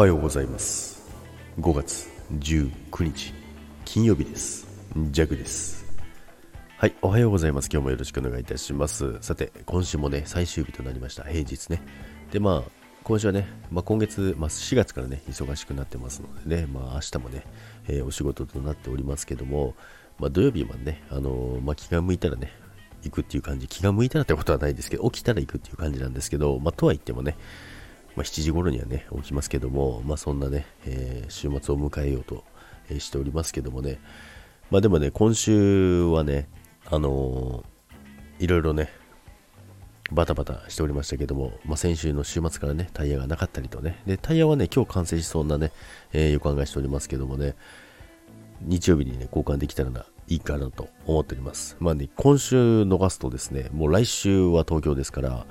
はようございます。5月19日金曜日です。ジャグです。はいおはようございます。今日もよろしくお願いいたします。さて今週もね最終日となりました。平日ね。でまあ今週はね、まあ、今月、まあ、4月からね忙しくなってますのでね、まあ、明日もね、えー、お仕事となっておりますけども、まあ、土曜日までね、あのー、まあ、気が向いたらね行くっていう感じ。気が向いたらってことはないですけど起きたら行くっていう感じなんですけど、まあ、とは言ってもねまあ、7時頃にはね、起きますけども、まあ、そんなね、えー、週末を迎えようと、え、しておりますけどもね、まあ、でもね、今週はね、あのー、いろいろね、バタバタしておりましたけども、まあ、先週の週末からね、タイヤがなかったりとね、で、タイヤはね、今日完成しそうなね、えー、予感がしておりますけどもね、日曜日にね、交換できたらないいかなと思っております。まあね、今週逃すとですね、もう来週は東京ですから、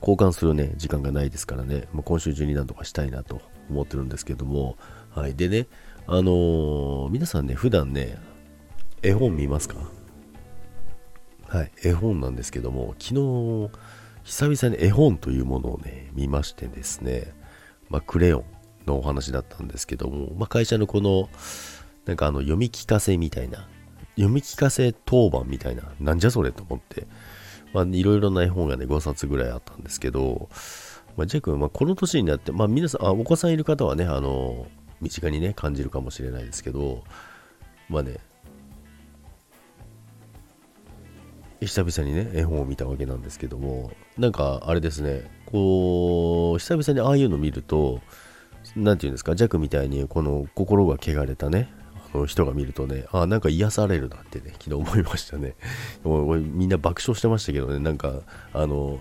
交換するね、時間がないですからね、まあ、今週中になんとかしたいなと思ってるんですけども、はい。でね、あのー、皆さんね、普段ね、絵本見ますか？はい、絵本なんですけども、昨日、久々に絵本というものをね、見ましてですね、まあ、クレヨンのお話だったんですけども、まあ、会社のこの、なんかあの、読み聞かせみたいな、読み聞かせ当番みたいな、なんじゃそれと思って、まあ、いろいろな絵本がね、5冊ぐらいあったんですけど、まあ、ジェイ君、まあ、この年になって、まあ、皆さんあ、お子さんいる方はね、あの、身近にね、感じるかもしれないですけど、まあね、久々にね、絵本を見たわけなんですけども、なんか、あれですね、こう、久々にああいうの見ると、なんていうんですか、ジャックみたいに、この心が汚れたね、人が見るとね、あ、なんか癒されるなってね、昨日思いましたね。もうみんな爆笑してましたけどね、なんか、あの、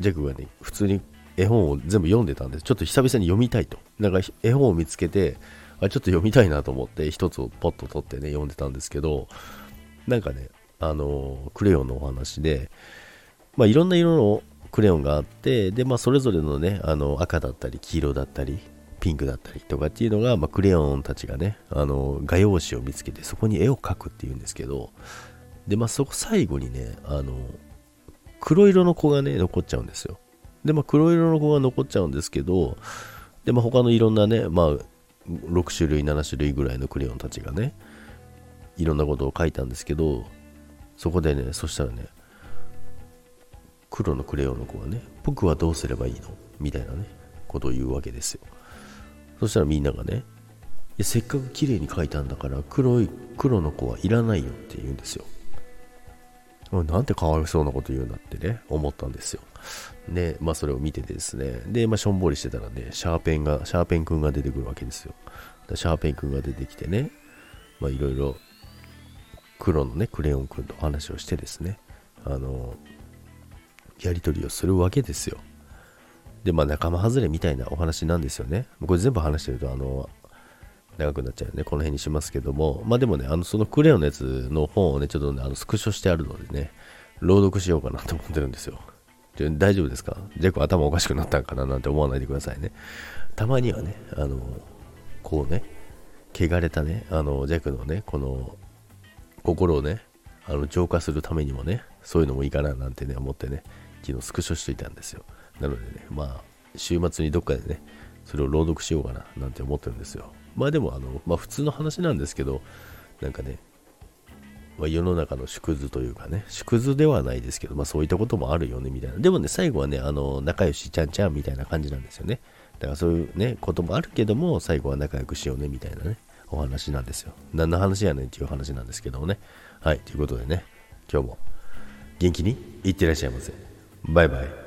ジャックがね、普通に絵本を全部読んでたんで。ちょっと久々に読みたいと。なんか絵本を見つけて、あ、ちょっと読みたいなと思って、一つをポッと取ってね、読んでたんですけど、なんかね、あの、クレヨンのお話で、まあ、いろんな色のクレヨンがあって、で、まあ、それぞれのね、あの、赤だったり、黄色だったり、ピンクだったりとかっていうのが、まあ、クレヨンたちがね、あの、画用紙を見つけて、そこに絵を描くっていうんですけど、で、まあ、そこ最後にね、あの、黒色の子がね、残っちゃうんですよ。で、まあ、黒色の子が残っちゃうんですけど、で、まあ、他のいろんなね、まあ、6種類、7種類ぐらいのクレヨンたちがね、いろんなことを書いたんですけど、そこでね、そしたらね、黒のクレヨンの子がね、僕はどうすればいいの？みたいなね、ことを言うわけですよ。そしたらみんながね、せっかく綺麗に描いたんだから黒い、黒の子はいらないよって言うんですよ。なんてかわいそうなこと言うんだってね、思ったんですよ。で、まあそれを見ててですね、で、まあしょんぼりしてたらね、シャーペンが、シャーペンくんが出てくるわけですよ。シャーペンくんが出てきてね、まあいろいろ黒のね、クレヨンくんと話をしてですね、あの、やりとりをするわけですよ。で、まあ仲間外れみたいなお話なんですよね。これ全部話してると、あの、長くなっちゃうね。この辺にしますけども、まあでもね、あの、そのクレヨンのやつの本をね、ちょっとね、あの、スクショしてあるのでね、朗読しようかなと思ってるんですよ。大丈夫ですか？ジェコ頭おかしくなったんかななんて思わないでくださいね。たまにはね、あの、こうね、汚れたね、あの、ジェクのね、この、心をね、あの、浄化するためにもね、そういうのもいいかななんてね、思ってね、昨日スクショしといたんですよ。なのでね、まあ、週末にどっかでね、それを朗読しようかななんて思ってるんですよ。まあでも、あの、まあ普通の話なんですけど、なんかね、まあ、世の中の縮図というかね、縮図ではないですけど、まあそういったこともあるよね、みたいな。でもね、最後はね、あの、仲良しちゃんちゃんみたいな感じなんですよね。だからそういうね、こともあるけども、最後は仲良くしようね、みたいなね、お話なんですよ。何の話やねんっていう話なんですけどもね。はい、ということでね、今日も元気にいってらっしゃいませ。バイバイ。